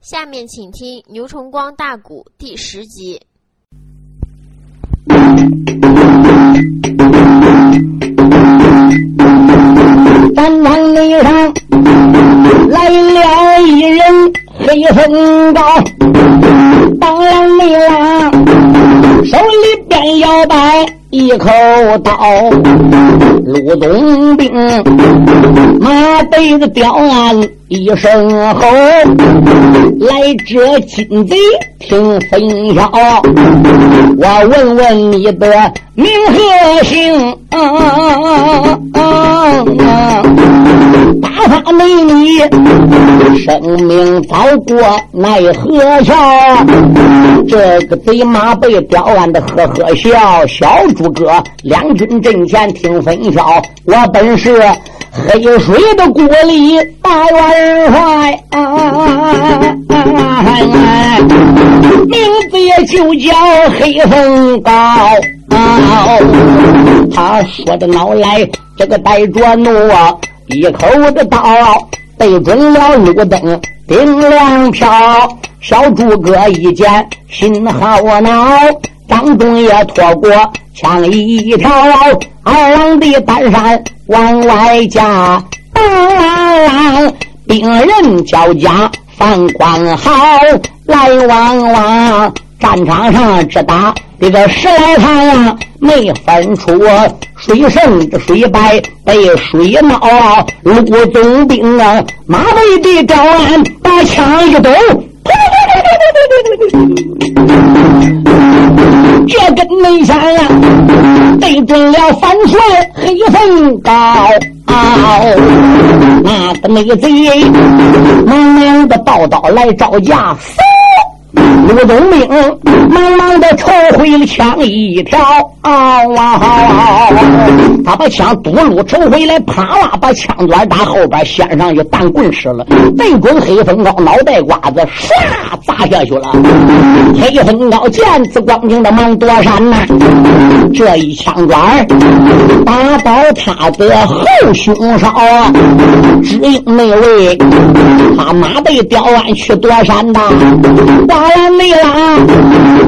下面请听牛崇光大鼓第十集。山岗内上来了一人，黑风高，当啷没啷，手里边摇摆一口刀，鲁东兵马背子吊鞍一声吼，来者金贼听分晓，我问问你的名和姓。打发美女，生命早过奈何桥。这个贼马被刁鞍的呵呵笑。小诸葛两军阵前听分晓，我本是黑水的国里大元帅，名字也就叫黑风高。他说的恼来，这个带着怒啊！一口的刀对准了路灯，顶亮飘。小诸葛一见心好恼，张忠也拖过枪一条，二郎的单山往外架，兵人交加放光好，来往往战场上只打。这个十来趟啊，没分出谁胜谁败，被水闹。陆总兵啊，马背的招安，把枪一抖，这根没枪啊，对准了反帅黑风高。那个内贼忙忙的抱刀来招架。陆东明忙忙的抽回了枪一条，啊他把枪嘟噜抽回来，啪啦把枪端打后边，先上去弹棍使了，对准黑风高脑袋瓜子，唰砸下去了。黑风高见此光景的忙躲闪呐，这一枪管打倒他的后胸上，只因那位他马背吊鞍去躲闪的。打完没啦？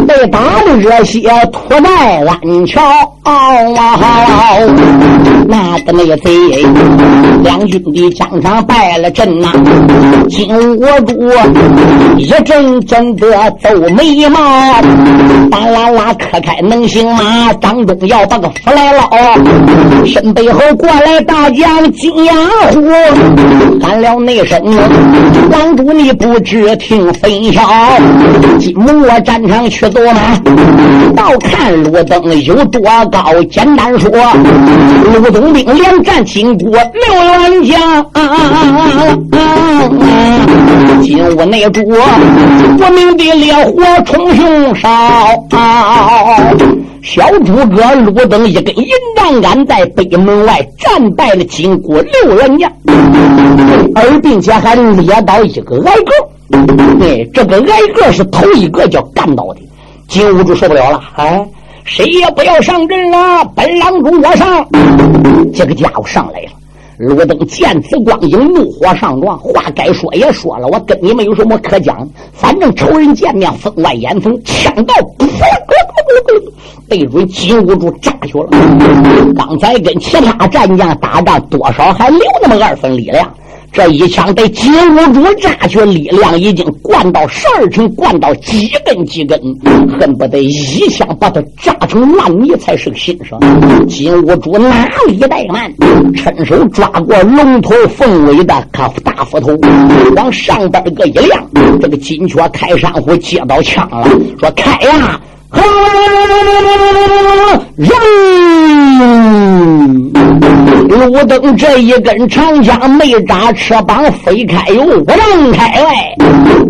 被打的热血吐在鞍桥。啊的那个贼，两军的疆场败了阵呐。金兀术一阵阵的皱眉毛，巴啦啦磕开能行吗？张忠要把个福来捞，身背后过来大将金牙虎，喊了那声：“王主你不知听分晓。”金木战场去走马，倒看路灯有多高。简单说，陆东兵连战金国六员将，金屋内住国民的烈火冲胸烧。小诸葛鲁登一根银仗杆在北门外战败了金国六员将，而并且还列到一个矮个。哎，这个矮个是头一个叫干到的，金兀术受不了了，哎，谁也不要上阵了，本郎中我上。这个家伙上来了，罗登见此光景，怒火上撞，话该说也说了，我跟你们有什么可讲，反正仇人见面，分外眼红，枪到，对准金兀术炸去了。刚才跟其他战将打仗，多少还留那么二分力量。这一枪被金兀术炸去，力量已经灌到十二成，灌到几根几根，恨不得一枪把他炸成烂泥才是个心声。金兀术哪里怠慢，伸手抓过龙头凤尾的可大斧头，往上边个一亮，这个金雀开山虎接到枪了，说开呀！人，路灯这一根长枪没扎翅膀，飞开哟，我让开外，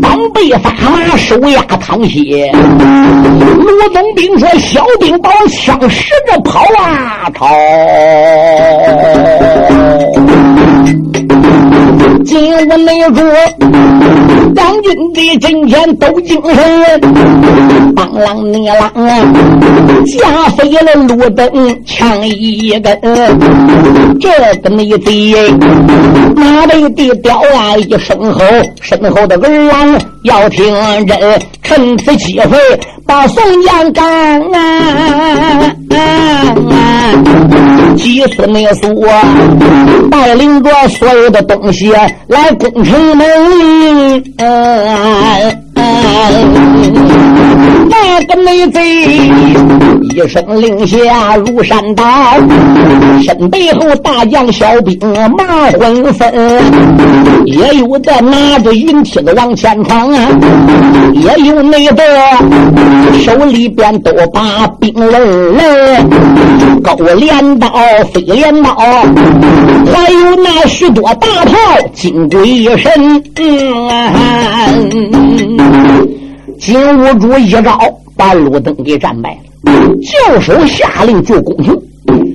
当背发马，手压汤血。卢总兵说：“小兵把枪使着跑啊，跑！”金屋内住，将军的今天都精神，当啷你郎啊，架飞了路灯枪一根，这个你贼，马背的吊啊一声吼，身后的儿郎要听人，趁此机会把宋江干啊！几次没数，带领着所有的东西来攻城门。那个内贼一声令下如山倒，身背后大将小兵马昏分，也有的拿着云梯子往前闯啊，也有那个手里边都把兵刃刃，勾镰刀、飞镰刀，还有那许多大炮金龟神。嗯金兀术一招把路灯给战败了，教手下令就攻城。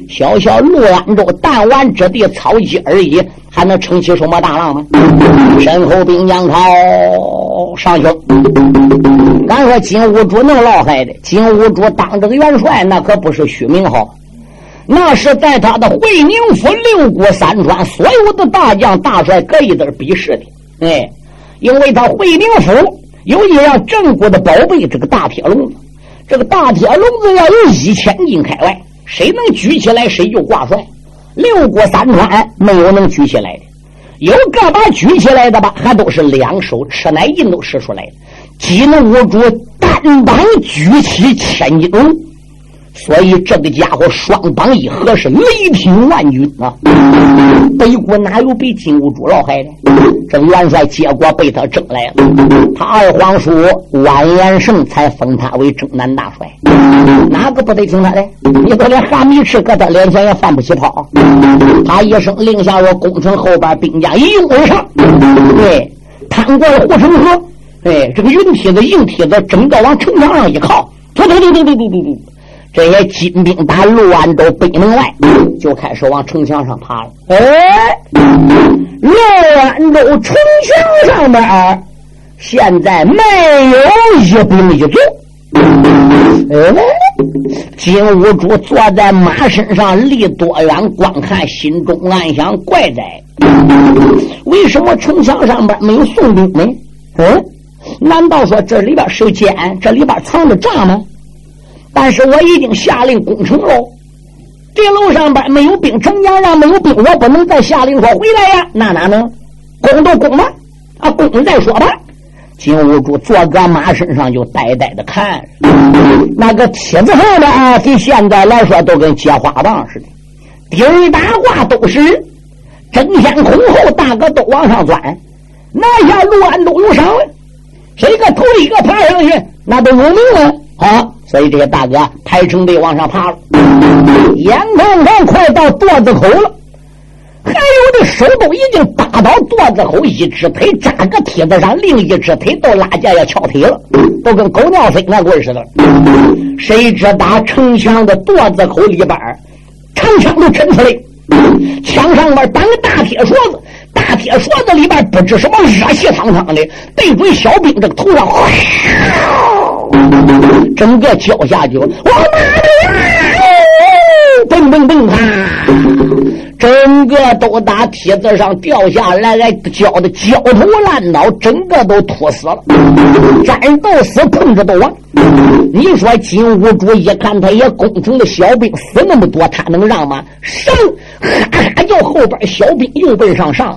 小小陆安州弹丸之地草鸡而已，还能撑起什么大浪吗？身后兵将靠上去。俺说金兀术能落害的？金兀术当这个元帅，那可不是虚名号，那是在他的会宁府六国三川所有的大将大帅各一等比试的。哎，因为他会宁府。有一样镇国的宝贝，这个大铁笼子，这个大铁笼子要有一千斤开外，谁能举起来谁就挂帅。六国三川没有能举起来的，有个把举起来的吧，还都是两手吃奶劲都使出来的。金兀术单膀举起千斤笼。所以这个家伙双膀一合是雷霆万钧啊！北国哪有比金兀术老害的？这元帅结果被他争来了。他二皇叔完颜胜才封他为征南大帅，哪个不得听他的？你都连哈密赤搁他脸前也放不起炮。他一声令下，我攻城后边兵将一拥而上，对，趟过了护城河，哎，这个云梯子、硬梯子，整个往城墙上一靠，突突突突突突突突。这些金兵打陆安州北门外，就开始往城墙上爬了。哎，陆安州城墙上边现在没有一兵一卒。哎，金兀术坐在马身上，离多远观看，心中暗想：怪哉，为什么城墙上边没有宋兵呢？嗯，难道说这里边是奸？这里边藏着诈吗？但是我已经下令攻城喽，这楼上边没有兵，城墙上没有兵，我不能再下令说回来呀，那哪能？攻都攻吧，啊，攻再说吧。金兀术坐搁马身上就呆呆的看，那个梯子上的啊，跟现在来说都跟接花棒似的，顶打挂都是争先恐后，大哥都往上钻，那下陆安都有赏，谁个头一个爬上去，那都有名了啊。所以这些大哥排成队往上爬了，眼看看快到垛子口了，还有的手都已经搭到垛子口，一只腿扎个梯子上，另一只腿都拉架要翘腿了，都跟狗尿飞那鬼似的。谁知打城墙的垛子口里边，长枪都抻出来，墙上面绑个大铁锁子，大铁锁子里边不知什么热气腾腾的，对准小兵这个头上。整个脚下去，我妈的呀！蹦蹦蹦啪！整个都打梯子上掉下来，来浇的焦头烂脑，整个都吐死了。战斗死，碰着都亡。你说金兀术一看，他也攻城的小兵死那么多，他能让吗？上，哈哈叫后边小兵又奔上上，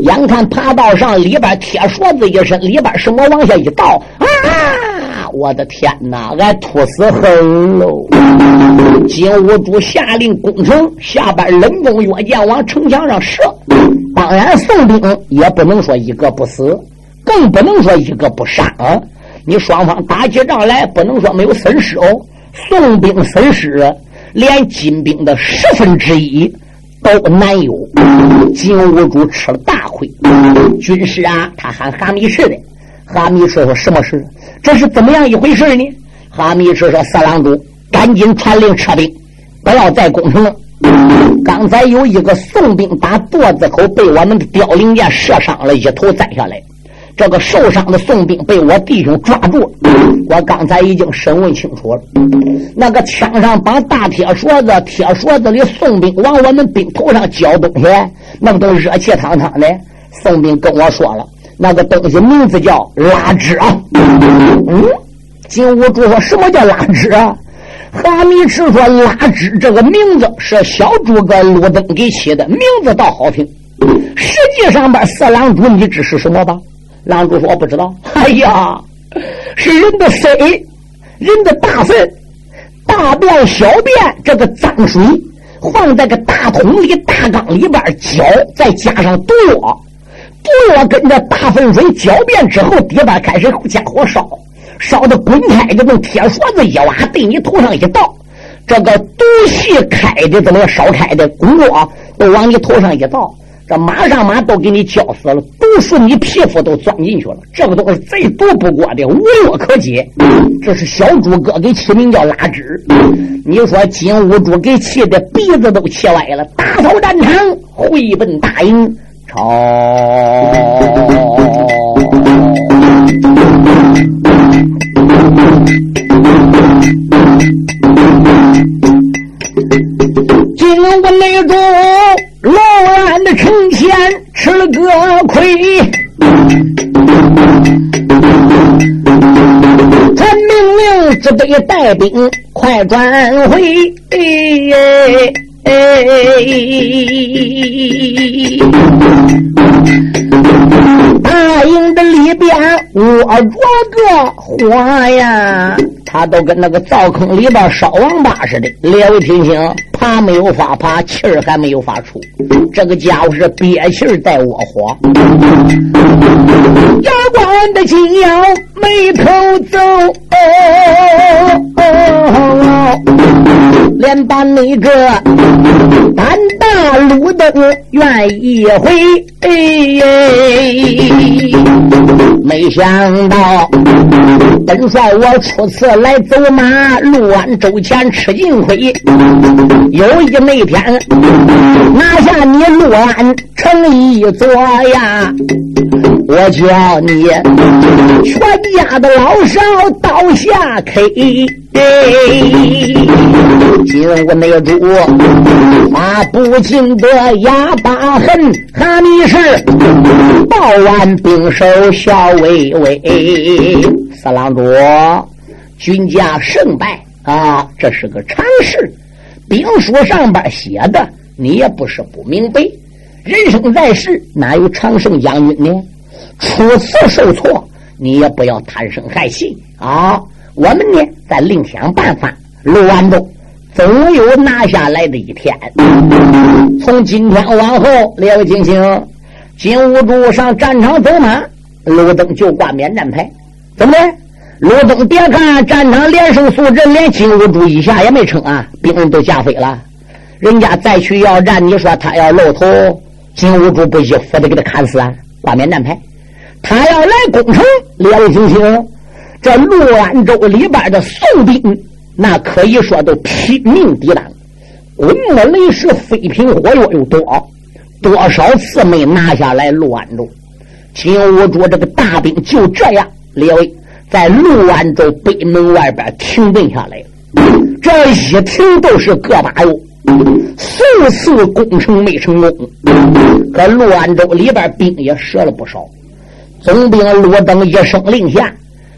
眼看爬到上里边铁锁子一伸，里边什么往下一倒啊！我的天哪！俺吐死横喽！金兀术下令攻城，下边冷弓跃箭往城墙上射。当然，宋兵也不能说一个不死，更不能说一个不伤。你双方打起仗来，不能说没有损失哦。宋兵损失连金兵的十分之一都难有。金兀术吃了大亏。军师啊，他喊哈密赤的。哈密赤说：“什么事？这是怎么样一回事呢？”哈密赤说：“色狼主，赶紧传令撤兵，不要再攻城了。刚才有一个宋兵打垛子口，被我们的凋零箭射伤了，一头栽下来。这个受伤的宋兵被我弟兄抓住了，我刚才已经审问清楚了。那个枪上绑大铁锁子，铁锁子里宋兵往我们兵头上浇东西，弄得热气腾腾的。宋兵跟我说了，那个东西名字叫拉枝啊。嗯，金兀术说什么叫拉枝啊？哈密赤说拉枝这个名字是小诸葛陆登给起的，名字倒好听。实际上边色狼主，你知是什么吧？狼主说：“我不知道。”哎呀，是人的水，人的大粪、大便、小便，这个脏水放在个大桶里、大缸里边搅，再加上毒药，毒药跟着大粪水搅遍之后，底下开始加火烧，烧的滚开，就用铁勺子一挖，对你头上一倒，这个毒气开的怎么？烧开的滚锅，都往你头上一倒。这马上马都给你浇死了，毒素你皮肤都钻进去了。这个都是最毒不过的，无药可解。这是小诸葛给起名叫拉枝。你说金兀术给气的鼻子都气歪了，打扫战场，回奔大营朝。金兀内主。罗安的城前吃了个亏，传命令，只得带兵快转回。大营的里边窝着个火呀，他都跟那个灶坑里边烧王八似的。列位听清，爬没有法爬，气儿还没有法出。这个家伙是憋气儿在窝火。牙关的紧咬，没头皱。连把那个胆大路灯愿意回，哎没想到本帅我初次来走马，六安州前吃尽亏。有一那天拿下你六安城一座呀，我叫你全家的老少倒下 K。金兀内主，他不禁的哑巴恨，哈密是报完兵手笑微微。四郎主，军家胜败啊，这是个常事。兵书上边写的，你也不是不明白。人生在世，哪有常胜将军呢？初次受挫，你也不要贪生害气啊。我们呢，再另想办法。陆安州总有拿下来的一天。从今天往后，列位听清：金兀术上战场走马，陆登就挂免战牌。怎么的？陆登别看战场连胜数人，连金兀术一下也没成啊，兵人都架飞了。人家再去要战，你说他要露头，金兀术不一斧子给他砍死啊？挂免战牌。他要来攻城，列位听清。这陆安州里边的宋兵，那可以说都拼命抵挡，滚木雷石、飞瓶火药又多？多少次没拿下来陆安州？金兀术这个大兵就这样，列位在陆安州北门外边停顿下来这一停都是个把哟，数次攻城没成功，可陆安州里边兵也折了不少。总兵陆登一声令下。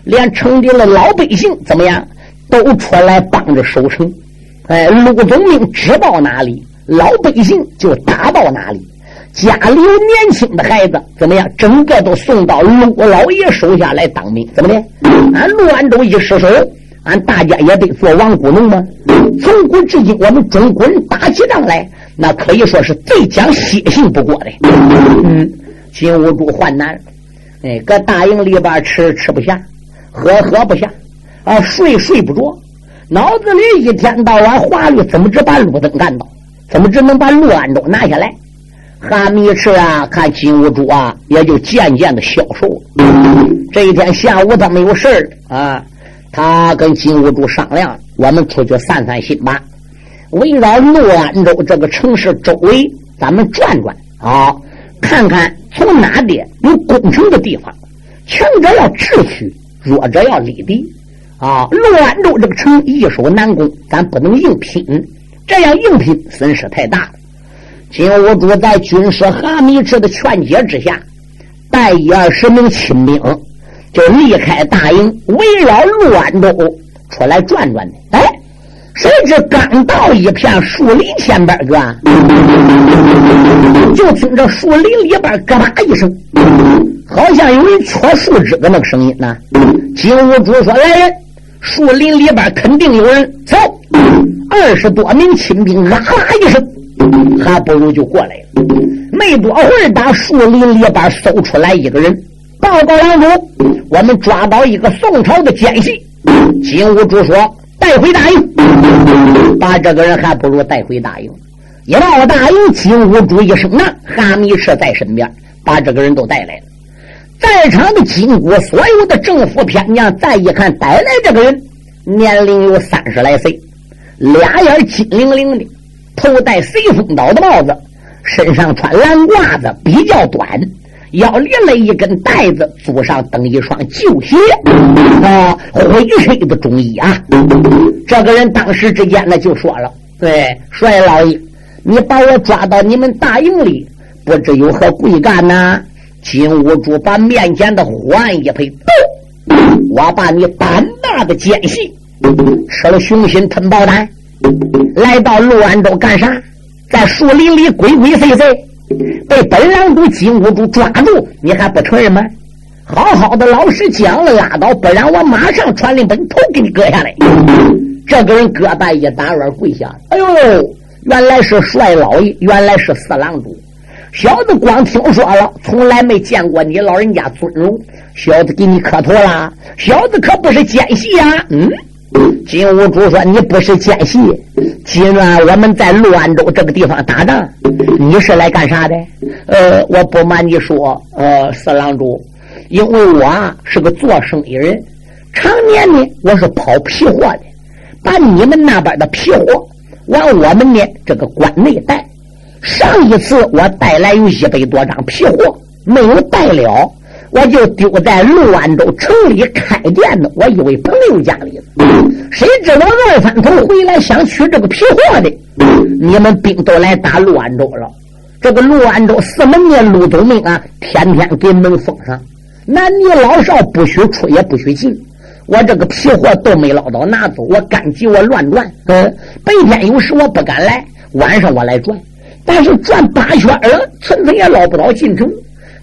连城里的老百姓怎么样，都出来帮着守城。哎，陆总兵知道哪里，老百姓就打到哪里。家里有年轻的孩子怎么样，整个都送到陆老爷手下来当兵。怎么的？俺陆安州一失手，俺大家也得做亡国奴吗？从古至今，我们中国人打起仗来，那可以说是最讲血性不过的。嗯，金兀术患难，哎，搁大营里边吃吃不下。喝喝不下，啊，睡睡不着，脑子里一天到晚华虑怎么只把路灯干倒，怎么只能把陆安州拿下来。哈密赤啊，看金兀术啊，也就渐渐的消瘦了。这一天下午他没有事儿啊，他跟金兀术商量，我们出去散散心吧，围绕陆安州这个城市周围，咱们转转啊，看看从哪点有攻城的地方。强者要智取，弱者要力敌。啊，陆安州这个城易守难攻，咱不能硬拼，这样硬拼损失太大了。金兀术在军师哈密赤的劝解之下，带一二十名亲兵，就离开大营，围绕陆安州出来转转的。哎，谁知刚到一片树林前边个，就听着树林里边咯吧一声，好像有人戳树枝的那个声音呢。金兀术说：“来人！”树林里边肯定有人，走！二十多名亲兵哇啦一声，还不如就过来了。没多会儿，打树林里边搜出来一个人，报告郎主，我们抓到一个宋朝的奸细。金兀术说：“带回大营。”把这个人还不如带回大营。一到大营，金兀术一声呐，哈密赤在身边，把这个人都带来了。在场的金国所有的政府偏将，再一看带来这个人，年龄有三十来岁，俩眼金灵灵的，头戴随风刀的帽子，身上穿蓝褂子比较短，腰连了一根带子，足上蹬一双旧鞋，啊，灰黑的中衣啊。这个人当时之间呢就说了：“对，帅老爷，你把我抓到你们大营里，不知有何贵干呢？”金兀术把面前的火案一拍，我把你胆大的奸细吃了雄心吞豹胆，来到陆安州干啥？在树林里鬼鬼祟祟，被本郎主金兀术抓住，你还不承认吗？好好的老实讲了，拉倒，不然我马上传令把你头给你割下来。这个人胳膊一打软跪下，哎呦，原来是帅老爷，原来是四郎主。小子光听说了，从来没见过你老人家尊容。小子给你磕头啦！小子可不是奸细呀。嗯，金兀术说：“你不是奸细，今晚我们在陆安州这个地方打仗，你是来干啥的？”呃，我不瞒你说，呃，四郎主，因为我啊是个做生意人，常年呢我是跑皮货的，把你们那边的皮货往我们呢这个关内带。上一次我带来有一百多张皮货，没有带了，我就丢在陆安州城里开店的我一位朋友家里。谁知道二番头回来想取这个皮货的，你们兵都来打陆安州了。这个陆安州四门的陆东明啊，天天给门封上，男女老少不许出也不许进。我这个皮货都没捞到拿走，我赶急我乱转。嗯，白天有时我不敢来，晚上我来转。但是转八圈了，村子也捞不到进城。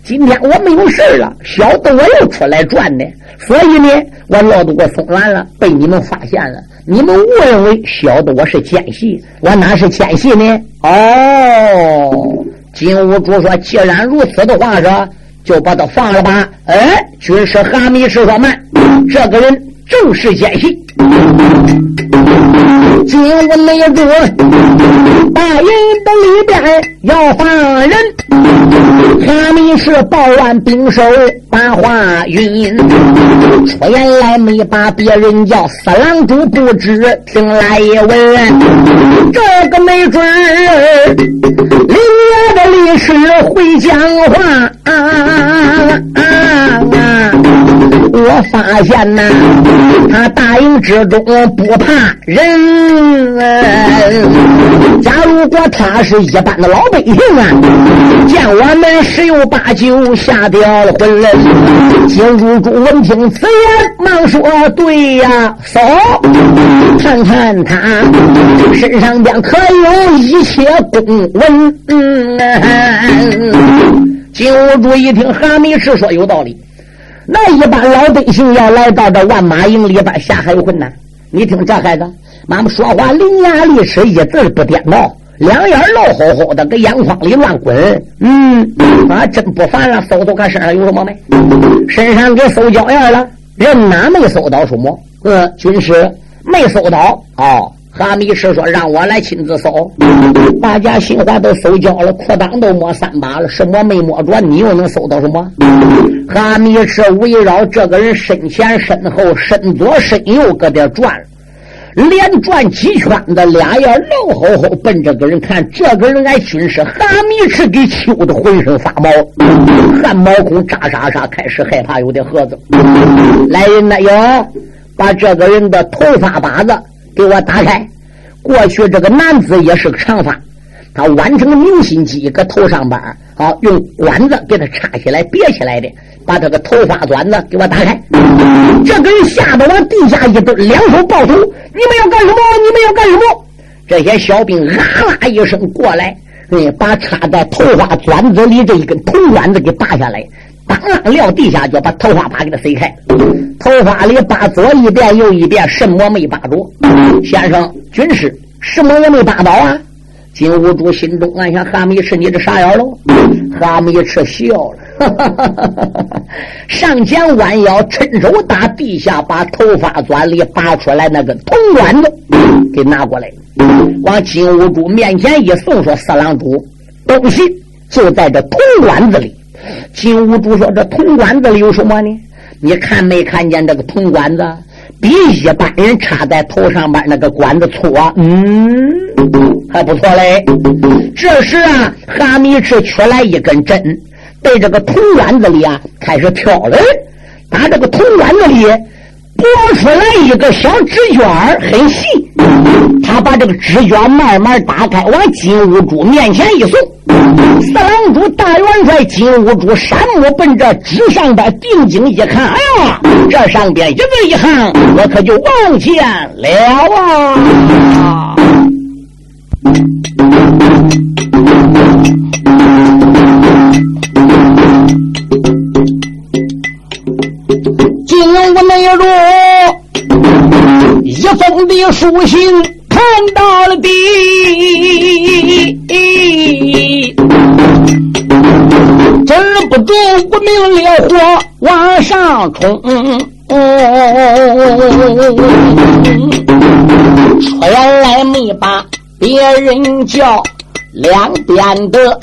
今天我没有事了，晓得我又出来转的，所以呢，我捞到过松兰了，被你们发现了。你们误认为晓得我是奸细，我哪是奸细呢？哦，金兀术说：“既然如此的话，说就把他放了吧。”哎，军师哈密是说：“慢，这个人正是奸细。”金兀内主大营的里边要放人，哈密是报案兵手把话云，出言来没把别人叫四郎主不知，听来一问，这个没准儿林爷的历史会讲话。啊啊啊！我发现呐，他大营之中不怕人。假如果他是一般的老百姓啊，见我们十有八九吓掉了魂。金兀术闻听此言，忙说：“对呀，嫂，看看他身上边可有一切公文？”嗯金兀术一听，哈密赤说：“有道理。”那一般老百姓要来到这万马营里边下海有困难。你听这孩子，妈妈说话伶牙俐齿，一字不颠倒，两眼老吼吼的，搁眼眶里乱滚。嗯，啊，真不烦了。搜搜看身上有什么没？身上给搜焦眼了，人哪没搜到什么？呃，军师没搜到。哦。哈密师说：“让我来亲自搜。”大家心话都搜焦了，裤裆都摸三把了，什么没摸着？你又能搜到什么？哈密士围绕这个人身前身后、身左身右搁这转，连转几圈子，俩眼乐吼吼奔这个人看。这个人，俺军师哈密赤给羞的浑身发毛，汗毛孔扎沙沙，开始害怕，有点盒子。来人呐，哟，把这个人的头发把子给我打开。过去这个男子也是个长发，他弯成明星鸡，搁头上边啊，用管子给他插起来别起来的。把这个头发钻子给我打开，这个人吓得往地下一蹲，两手抱头：“你们要干什么？你们要干什么？”这些小兵啊啦一声过来，嗯，把插在头发钻子里这一根铜管子给拔下来，当啷撂地下，就把头发把给他塞开。头发里拔左一遍右一遍，什么没拔着？先生，军师，什么也没拔到啊！金兀术心中暗想：哈密赤，你这啥样喽？哈密赤笑了。上前弯腰，伸手打地下，把头发钻里拔出来那个铜管子给拿过来，往金兀术面前一送，说：“四郎主，东西就在这铜管子里。”金兀术说：“这铜管子里有什么呢？你看没看见这个铜管子比一般人插在头上边那个管子粗啊？嗯，还不错嘞。这时啊，哈密赤取来一根针。”在这个铜管子里啊，开始挑了，打这个铜管子里拨出来一个小纸卷很细。他把这个纸卷慢慢打开，往金兀术面前一送。三郎主大元帅金兀术山木奔着纸上边定睛一看，哎呀，这上边一字一行，我可就望见了啊！书信看到了底，止不住无名烈火往上冲，原来没把别人叫，两边的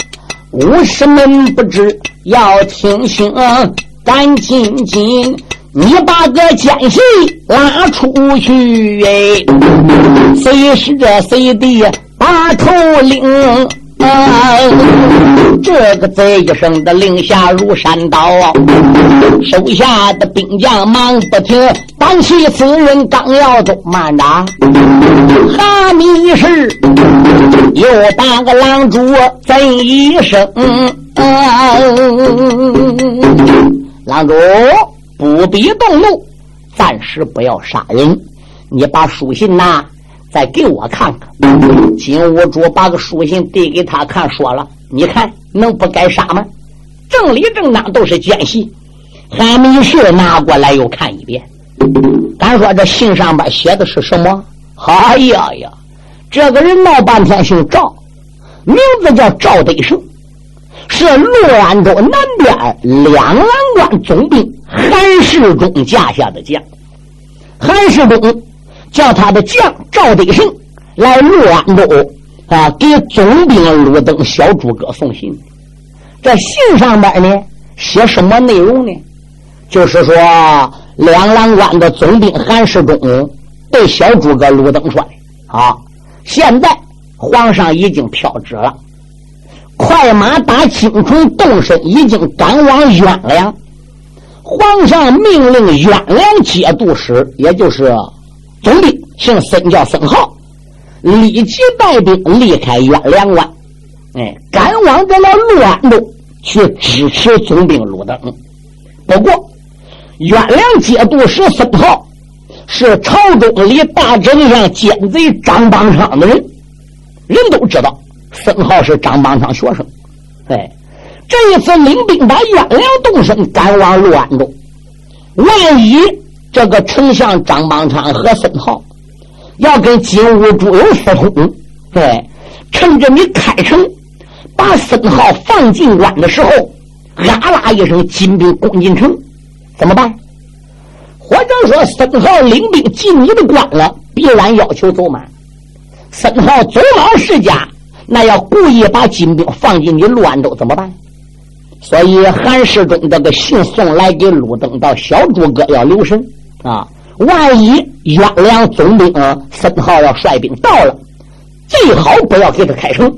武士们不知要听清，赶紧紧。你把个奸细拉出去，哎，谁是这谁的把头领？这个贼一声的令下如山倒，手下的兵将忙不停，单起此人刚要走，慢着，哈密士又把个狼主贼一声，狼主。不必动怒，暂时不要杀人。你把书信呐，再给我看看。金兀术把个书信递给他看，说了：“你看，能不该杀吗？正理正当都是奸细。”韩明士拿过来又看一遍，敢说这信上边写的是什么？哎呀呀，这个人闹半天姓赵，名字叫赵德胜。是陆安州南边两郎关总兵韩世忠架下的将，韩世忠叫他的将赵德胜来陆安州啊，给总兵陆登小诸葛送信。这信上边呢写什么内容呢？就是说两郎关的总兵韩世忠对小诸葛陆登说的啊，现在皇上已经飘旨了。快马打青虫动身，已经赶往沅梁。皇上命令沅梁节度使，也就是总兵，姓孙，叫孙浩，立即带兵离开沅梁关，哎，赶往这了陆安州去支持总兵陆登。不过，沅梁节度使孙浩是朝中里大丞相奸贼张邦昌的人，人都知道。孙浩是张邦昌学生，哎，这一次领兵把元良动身赶往陆安州，万一这个丞相张邦昌和孙浩要跟金兀术有私通，哎，趁着你开城把孙浩放进关的时候，啊啦一声金兵攻进城，怎么办？或者说孙浩领兵进你的关了，必然要求走马，孙浩走马世家。那要故意把金兵放进你陆安州怎么办？所以韩世忠这个信送来给陆登道，小诸葛要留神啊！万一元良总兵孙浩要率兵到了，最好不要给他开城，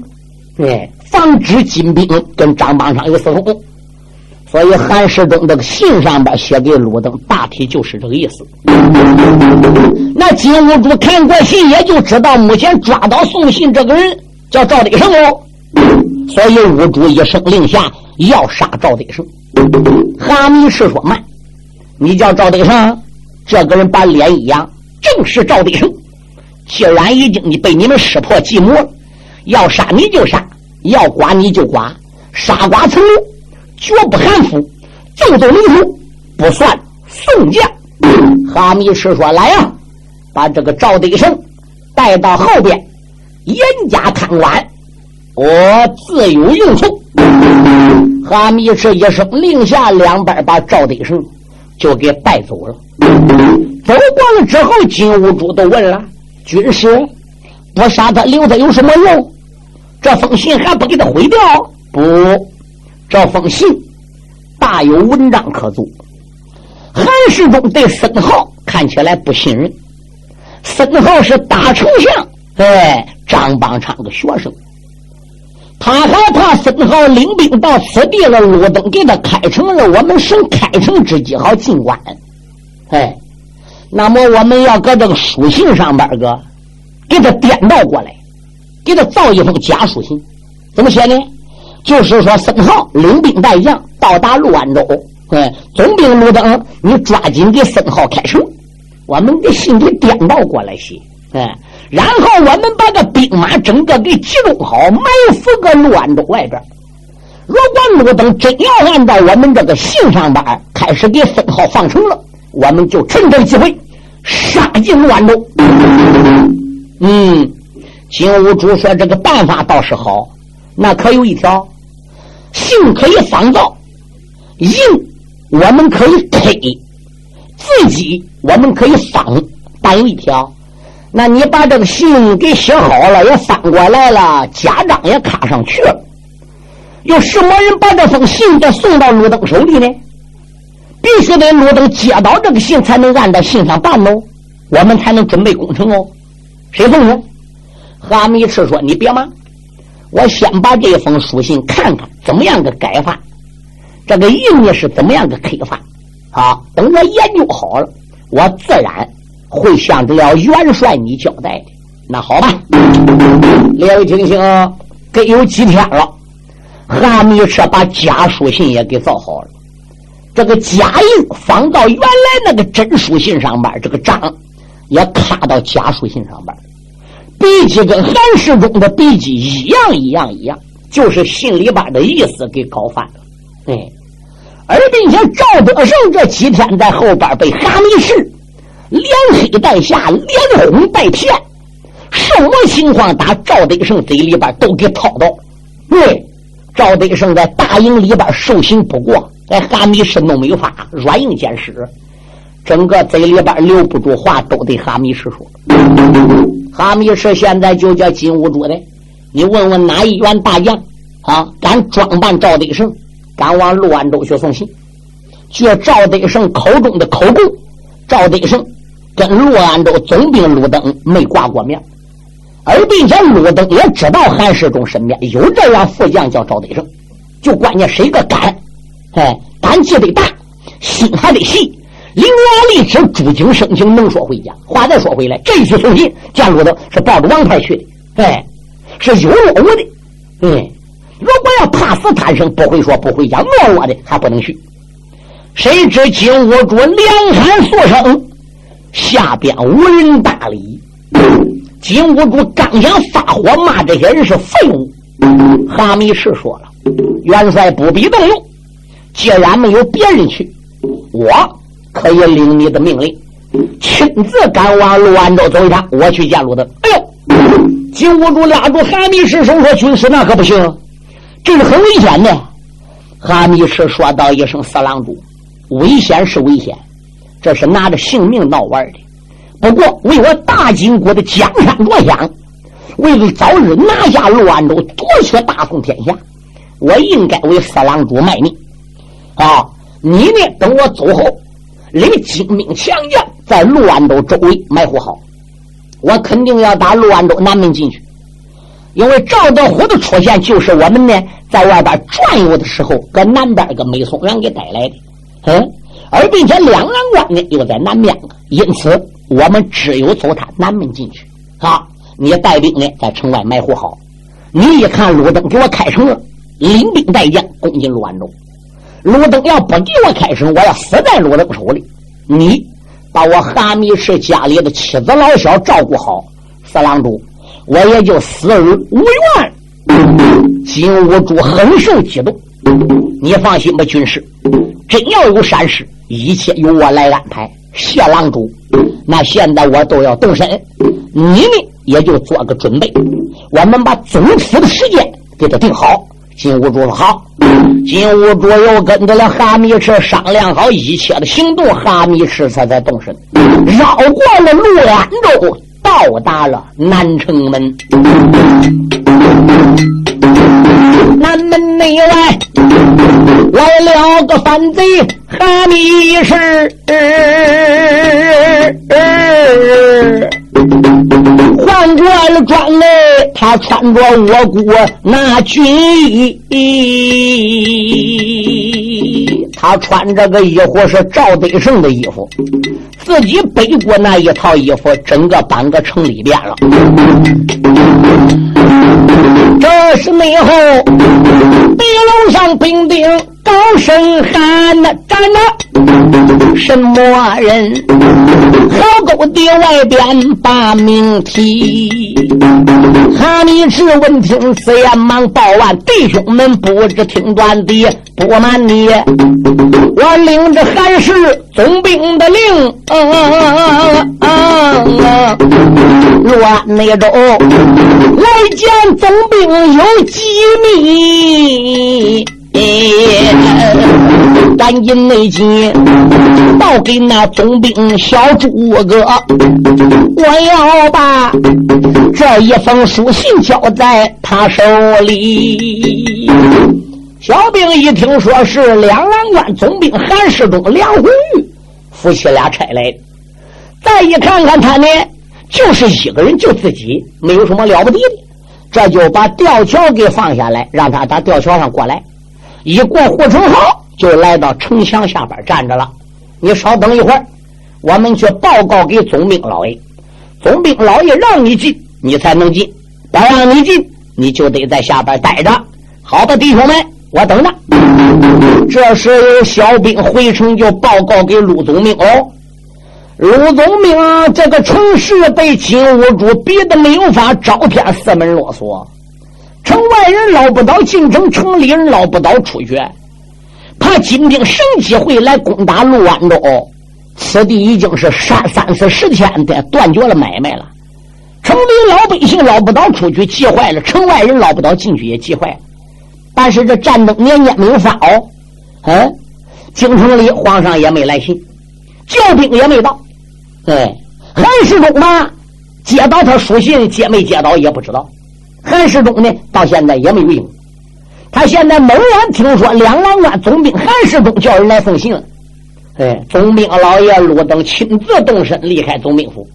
哎，防止金兵跟张邦昌有私通。所以韩世忠这个信上边写给鲁登，大体就是这个意思。那金兀术看过信，也就知道目前抓到送信这个人叫赵德胜哦。所以五主一声令下，要杀赵德胜。哈密士说：“慢，你叫赵德胜，这个人把脸一扬，正是赵德胜。既然已经你被你们识破计谋了，要杀你就杀，要剐你就剐，杀剐成龙。”绝不含糊，就走领土，不算宋将。哈密士说：“来呀，把这个赵德胜带到后边，严加看管，我自有用处。”哈密这一声令下，两边把赵德胜就给带走了。走过了之后，金兀术都问了：“军师，不杀他，留他有什么用？这封信还不给他毁掉？”不。这封信大有文章可做。韩世忠对孙浩看起来不信任。孙浩是大丞相，哎，张邦昌的学生，他害怕孙浩领兵到此地了，路灯给他开城了，我们省开城之机好进关。哎，那么我们要搁这个书信上边个给他颠倒过来，给他造一封假书信，怎么写呢？就是说，孙浩领兵带将到达陆安州，哎，总兵陆登，你抓紧给孙浩开城，我们的信给颠倒过来写，哎，然后我们把这兵马整个给集中好，埋伏个陆安州外边。如果陆登真要按照我们这个信上边开始给分号放城了，我们就趁这个机会杀进陆安州。嗯，金兀术说这个办法倒是好。那可有一条，信可以仿造，印我们可以 K，自己我们可以仿，但有一条，那你把这个信给写好了，也翻过来了，家章也卡上去了，有什么人把这封信再送到路灯手里呢？必须得路灯接到这个信，才能按照信上办哦，我们才能准备工程哦。谁送的？哈密赤说：“你别忙。”我先把这封书信看看怎么样个改法，这个印呢是怎么样个刻法？啊，等我研究好了，我自然会向这了元帅你交代的。那好吧，列位听清，给有几天了，韩密车把假书信也给造好了，这个假印放到原来那个真书信上边，这个章也卡到假书信上边。笔迹跟韩世忠的笔迹一样一样一样，就是信里边的意思给搞反了。哎，而并且赵德胜这几天在后边被哈密士连黑带吓，连哄带骗，什么情况打赵德胜嘴里边都给掏到。对，赵德胜在大营里边受刑不过，在哈密士弄没法，软硬兼施，整个嘴里边留不住话，都对哈密市说。哈密市现在就叫金兀术的，你问问哪一员大将啊，敢装扮赵德胜，敢往陆安州去送信？据赵德胜口中的口供，赵德胜跟陆安州总兵陆登没挂过面，而并且陆登也知道韩世忠身边有这样副将叫赵德胜，就关键谁个敢？哎，胆气得大，心还得细。临王立志，朱景生情，能说会讲。话再说回来，这一次送信，见路的是抱着王牌去的，哎，是有落伍的，嗯。如果要怕死贪生，不会说不会讲，懦弱的还不能去。谁知金兀术两喊数声，下边无人搭理。金兀术刚想发火骂这些人是废物，哈密士说了：“元帅不必动怒，既然没有别人去，我。”可以领你的命令，亲自赶往陆安州走一趟。我去见陆登。哎呦，金兀术拉住哈密士手说：“军师，那可不行，这是很危险的。”哈密士说道一声：“四郎主，危险是危险，这是拿着性命闹玩的。不过为我大金国的江山着想，为了早日拿下陆安州，夺取大宋天下，我应该为四郎主卖命。啊，你呢？等我走后。”领精兵强将在陆安州周围埋伏好。我肯定要打陆安州南门进去，因为赵德虎的出现就是我们呢在外边转悠的时候，搁南边一个美松园给带来的。嗯，而并且两岸关呢又在南边，因此我们只有走他南门进去。啊，你带兵呢在城外埋伏好。你一看鲁登给我开城了，领兵带将攻进陆安州。鲁登要不给我开城，我要死在鲁登手里。你。把我哈密氏家里的妻子老小照顾好，四郎主，我也就死而无怨。金兀术很受激动，你放心吧，军师，真要有闪失，一切由我来安排。谢郎主，那现在我都要动身，你呢也就做个准备，我们把总府的时间给他定好。金兀术说好。金兀术又跟着了哈密赤商量好一切的行动，哈密赤才在动身，绕过了陆安州，到达了南城门。南门内外来了个反贼哈密赤。换过了装嘞，他穿着我国那军衣，他穿这个衣服是赵德胜的衣服，自己背过那一套衣服，整个搬个城里边了。这是内后地楼上兵丁高声喊：“呐站着什么人？好狗的外边把命提。”哈密赤闻听此言，忙报万弟兄们不知听断的，不瞒你，我领着韩氏总兵的令，乱内州来见总兵有机密。赶紧内进，报给那总兵小诸葛，我要把这一封书信交在他手里。小兵一听说是两岸关总兵韩世忠、梁红玉夫妻俩差来的，再一看看他呢，就是一个人，就自己，没有什么了不得的，这就把吊桥给放下来，让他打吊桥上过来。一过护城壕，就来到城墙下边站着了。你稍等一会儿，我们去报告给总兵老爷。总兵老爷让你进，你才能进；不让你进，你就得在下边待着。好的，弟兄们，我等着。这时有小兵回城，就报告给鲁总兵哦。鲁总兵，这个城市被金兀术逼得没有法招天四门啰嗦。城外人捞不到进城，城里人捞不到出去，怕金兵生机会来攻打陆安州。此地已经是三三四十天的断绝了买卖了，城里老百姓捞不到出去，急坏了；城外人捞不到进去，也急坏了。但是这战争年年没有发哦，嗯，京城里皇上也没来信，教兵也没到。哎，韩世忠嘛，接到他书信，接没接到也不知道。韩世忠呢，到现在也没有影。他现在猛然听说两郎关总兵韩世忠叫人来送信了。哎，总兵老爷陆登亲自动身离开总兵府，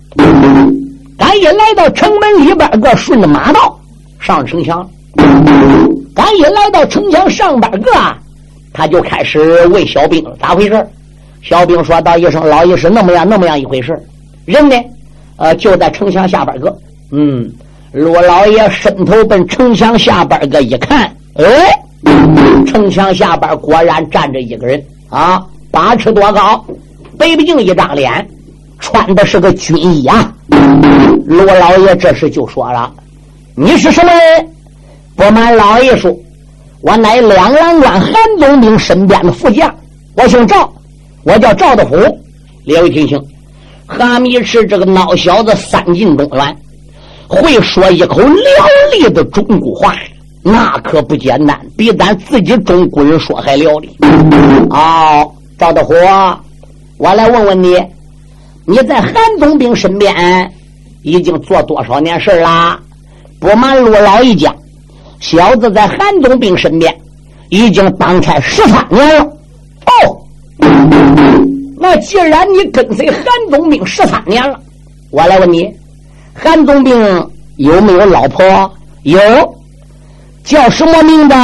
赶紧来到城门里边个顺着马道上城墙。赶紧来到城墙上边个，他就开始问小兵咋回事小兵说道一声：“老爷是那么样那么样一回事人呢，呃，就在城墙下边个。嗯。陆老爷伸头奔城墙下边个一看，哎，城墙下边果然站着一个人啊，八尺多高，白不净一张脸，穿的是个军衣啊。陆老爷这时就说了：“你是什么人？”不瞒老爷说，我乃两郎关韩总兵身边的副将，我姓赵，我叫赵德虎。列位听清，哈密赤这个孬小子三进中原。会说一口流利的中国话，那可不简单，比咱自己中国人说还流利。哦，赵德虎，我来问问你，你在韩总兵身边已经做多少年事啦？不瞒陆老一讲，小子在韩总兵身边已经当差十三年了。哦，那既然你跟随韩宗兵十三年了，我来问你，韩宗兵有没有老婆？有，叫什么名字？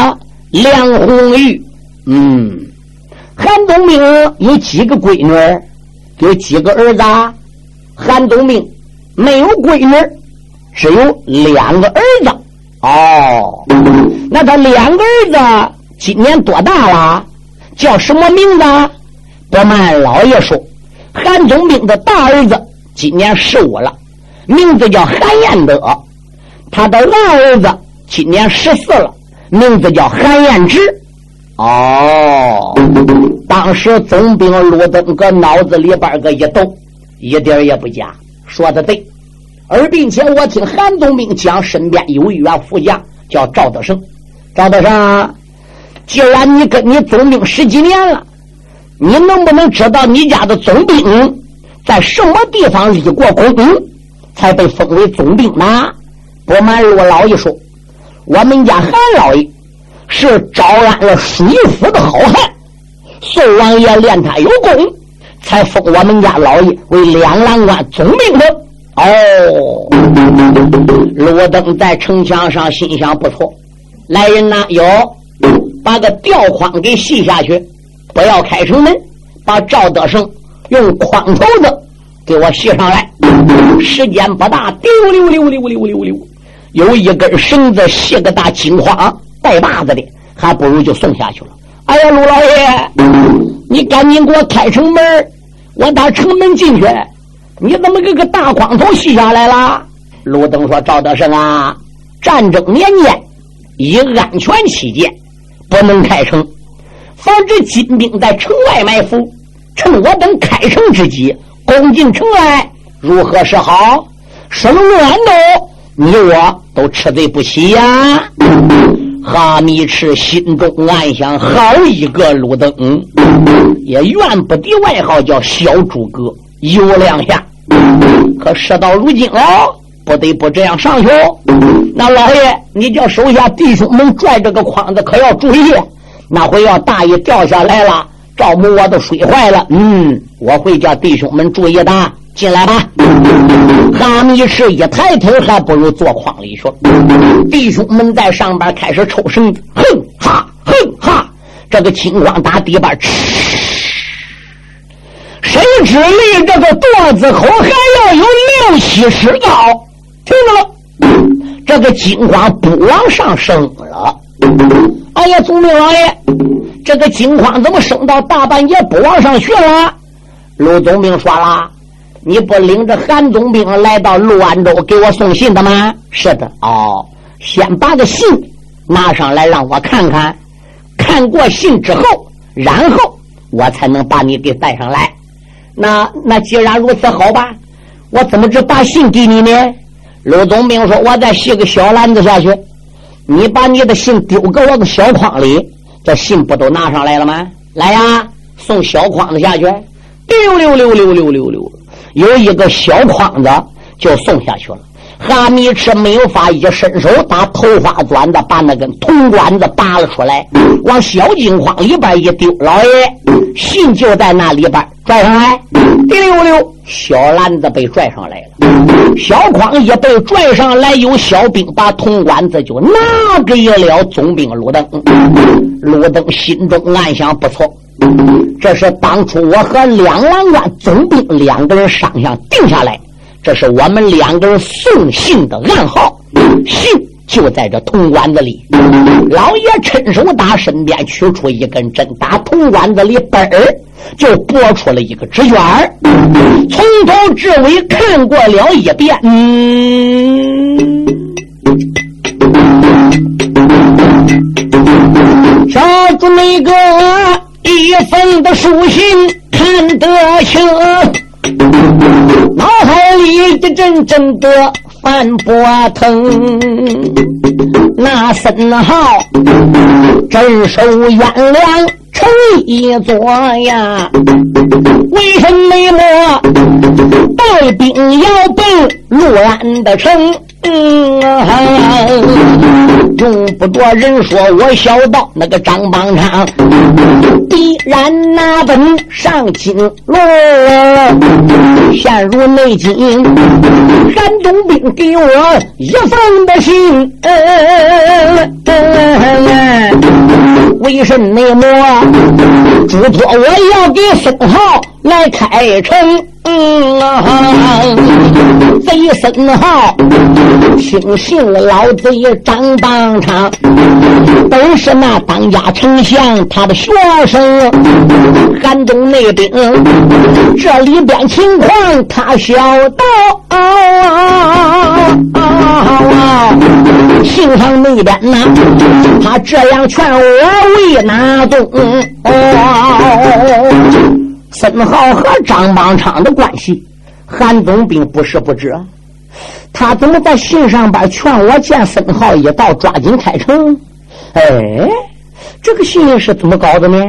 梁红玉。嗯，韩宗兵有几个闺女？有几个儿子？韩宗兵没有闺女，只有两个儿子。哦，那他两个儿子今年多大了？叫什么名字？不瞒老爷说，韩宗兵的大儿子今年十五了，名字叫韩彦德；他的二儿子今年十四了，名字叫韩彦直。哦，当时总兵陆登搁脑子里边个一动，一点也不假，说的对。而并且我听韩总兵讲，身边有一员副将叫赵德胜。赵德胜，既然你跟你总兵十几年了，你能不能知道你家的总兵在什么地方立过功，才被封为总兵呢？不瞒陆老爷说，我们家韩老爷是招安了水府的好汉，宋王爷练他有功，才封我们家老爷为两郎关总兵的。哦，罗登在城墙上心想：不错，来人呐，有把个吊筐给系下去，不要开城门，把赵德胜用筐头子给我系上来。时间不大，丢溜溜溜溜溜溜，有一根绳子系个大金筐带把子的，还不如就送下去了。哎呀，陆老爷，你赶紧给我开城门，我打城门进去。你怎么给个大光头系下来了？陆登说：“赵德胜啊，战争年间以安全起见，不能开城，防止金兵在城外埋伏。趁我等开城之机攻进城来，如何是好？生乱斗，你我都吃罪不起呀！”哈密赤心中暗想：好一个陆登，也怨不得外号叫小诸葛，有两下。可事到如今哦，不得不这样上去。那老爷，你叫手下弟兄们拽这个筐子，可要注意。那回要大意掉下来了，赵母我都睡坏了。嗯，我会叫弟兄们注意的。进来吧。哈密士一抬头，还不如坐筐里去。弟兄们在上边开始抽绳子，哼哈哼哈，这个金光打底板，哧。谁知离这个垛子口还要有六七十高？听着了，这个金筐不往上升了。哎呀，总兵老爷，这个金筐怎么升到大半夜不往上去了？陆总兵说了：“你不领着韩总兵来到陆安州给我送信的吗？”是的。哦，先把个信拿上来让我看看，看过信之后，然后我才能把你给带上来。那那既然如此，好吧，我怎么只把信给你呢？陆总兵说：“我再系个小篮子下去，你把你的信丢给我个小筐里，这信不都拿上来了吗？来呀，送小筐子下去，溜溜溜溜溜溜溜，有一个小筐子就送下去了。”哈密赤没有法，一伸手把头发管子，把那根铜管子拔了出来，往小金筐里边一丢。老爷，信就在那里边，拽上来，滴溜溜，小篮子被拽上来了。小筐也被拽上来，有小兵把铜管子就拿给了总兵鲁登。鲁登心中暗想：不错，这是当初我和两郎官总兵两个人商量定下来。这是我们两个人送信的暗号，信就在这铜管子里。老爷趁手打身边取出一根针，打铜管子里嘣儿就拨出了一个纸卷从头至尾看过了一遍。嗯，小子那个一封的书信看得清。脑海里一阵阵的翻波腾，那森浩镇守阎良成一座呀，为什么带兵要奔陆安的城。用不着人说，我小道那个张邦昌必然拿本上金罗，陷入内金。韩东兵给我一封的信，为什么嘱托我要给孙浩来开城？嗯啊贼孙浩听信老贼张邦昌，都是那当家丞相他的学生，韩东那边这里边情况他晓得。信上那边呢，他这样劝我为哪动？孙浩和张邦昌的关系，韩总兵不是不知。他怎么在信上边劝我见孙浩一道，抓紧开城？哎，这个信是怎么搞的呢？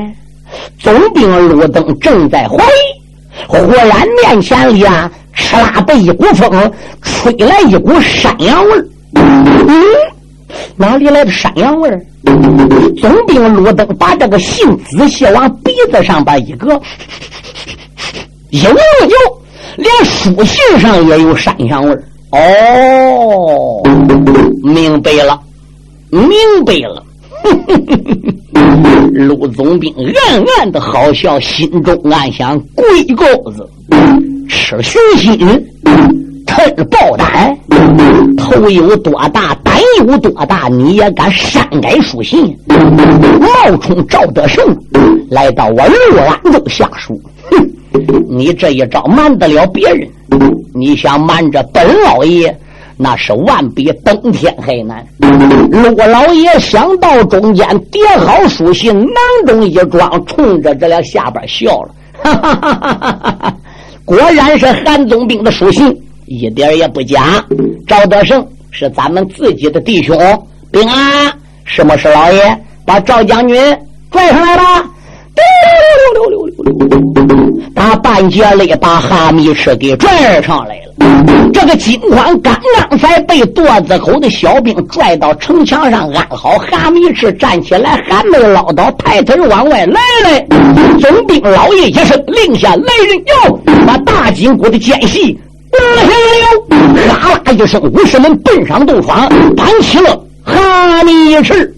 总兵路灯正在怀疑，忽然面前里啊，哧啦的一股风，吹来一股山羊味儿。嗯，哪里来的山羊味儿？总兵路灯把这个信仔细往鼻子上边一搁。有有有，连书信上也有山羊味儿。哦，明白了，明白了。陆总兵暗暗的好笑，心中暗想：龟狗子吃熊心，吞豹胆，头有多大，胆有多大，你也敢擅改书信？冒充赵德胜来到我陆安州下书，哼！你这一招瞒得了别人，你想瞒着本老爷，那是万比登天还难。陆老爷想到中间叠好书信，囊中一装，冲着这俩下边笑了，哈哈哈哈哈哈！果然是韩总兵的书信，一点也不假。赵德胜是咱们自己的弟兄，兵啊！什么事，老爷？把赵将军拽上来吧。溜溜溜溜溜！打半截里把哈密赤给拽上来了。这个金宽刚刚才被垛子口的小兵拽到城墙上安好，哈密赤站起来还没捞到，抬腿往外来来。总兵老爷一声令下，来人哟，把大金国的奸细拿下来了。哈啦一声，武士们奔上洞房，搬起了哈密赤。